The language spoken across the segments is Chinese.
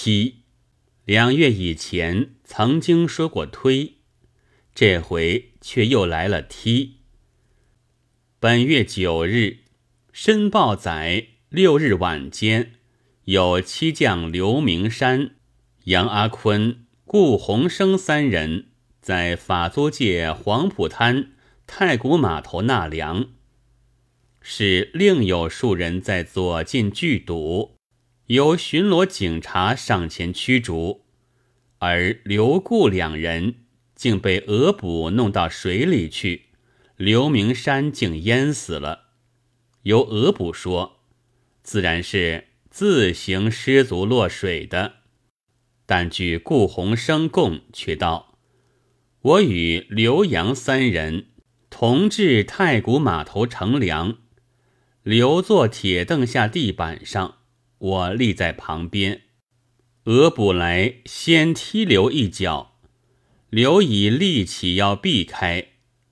梯。两月以前曾经说过推，这回却又来了梯。本月九日，申报载六日晚间，有七将刘明山、杨阿坤、顾鸿生三人在法租界黄浦滩太古码头纳粮。是另有数人在左近聚赌，由巡逻警察上前驱逐，而刘顾两人竟被俄捕弄到水里去，刘明山竟淹死了。由俄捕说，自然是自行失足落水的，但据顾鸿生供却道：“我与刘洋三人同至太古码头乘凉。”刘坐铁凳下地板上，我立在旁边。俄捕来先踢刘一脚，刘已立起要避开，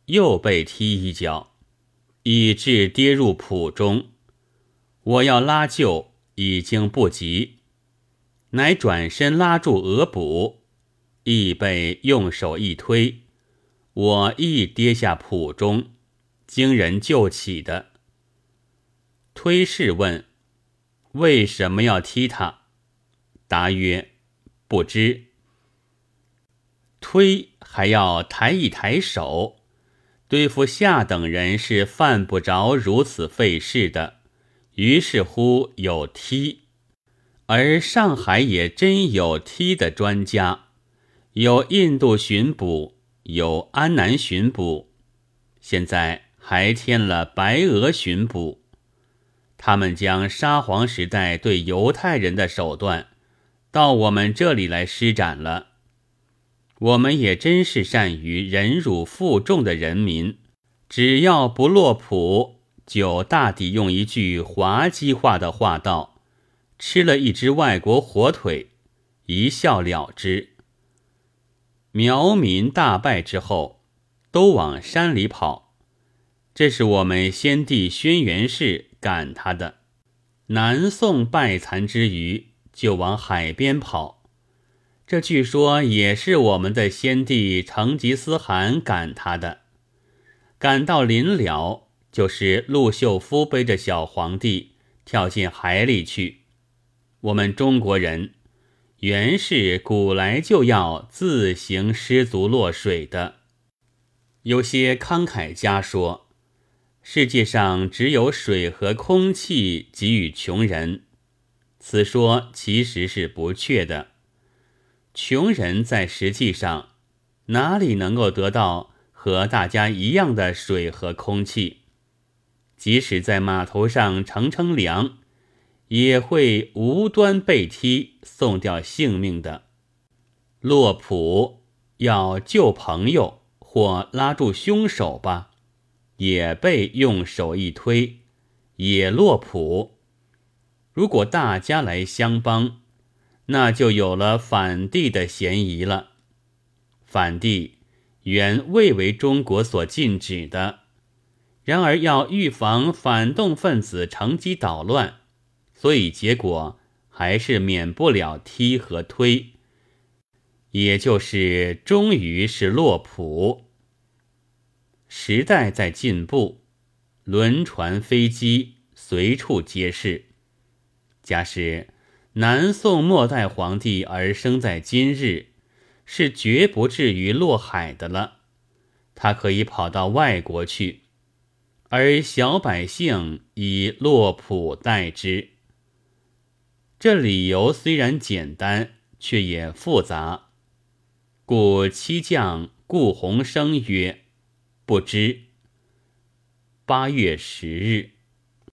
又被踢一脚，以致跌入浦中。我要拉救，已经不及，乃转身拉住俄捕，亦被用手一推，我亦跌下浦中，经人救起的。推事问：“为什么要踢他？”答曰：“不知。”推还要抬一抬手，对付下等人是犯不着如此费事的。于是乎有踢，而上海也真有踢的专家，有印度巡捕，有安南巡捕，现在还添了白俄巡捕。他们将沙皇时代对犹太人的手段，到我们这里来施展了。我们也真是善于忍辱负重的人民，只要不落谱，就大抵用一句滑稽话的话道：“吃了一只外国火腿，一笑了之。”苗民大败之后，都往山里跑，这是我们先帝轩辕氏。赶他的，南宋败残之余，就往海边跑。这据说也是我们的先帝成吉思汗赶他的。赶到临了，就是陆秀夫背着小皇帝跳进海里去。我们中国人原是古来就要自行失足落水的。有些慷慨家说。世界上只有水和空气给予穷人，此说其实是不确的。穷人在实际上哪里能够得到和大家一样的水和空气？即使在码头上乘乘凉，也会无端被踢送掉性命的。落浦要救朋友或拉住凶手吧。也被用手一推，也落谱。如果大家来相帮，那就有了反帝的嫌疑了。反帝原未为中国所禁止的，然而要预防反动分子乘机捣乱，所以结果还是免不了踢和推，也就是终于是落谱。时代在进步，轮船、飞机随处皆是。假使南宋末代皇帝而生在今日，是绝不至于落海的了。他可以跑到外国去，而小百姓以落浦代之。这理由虽然简单，却也复杂。故七将顾鸿生曰。不知八月十日。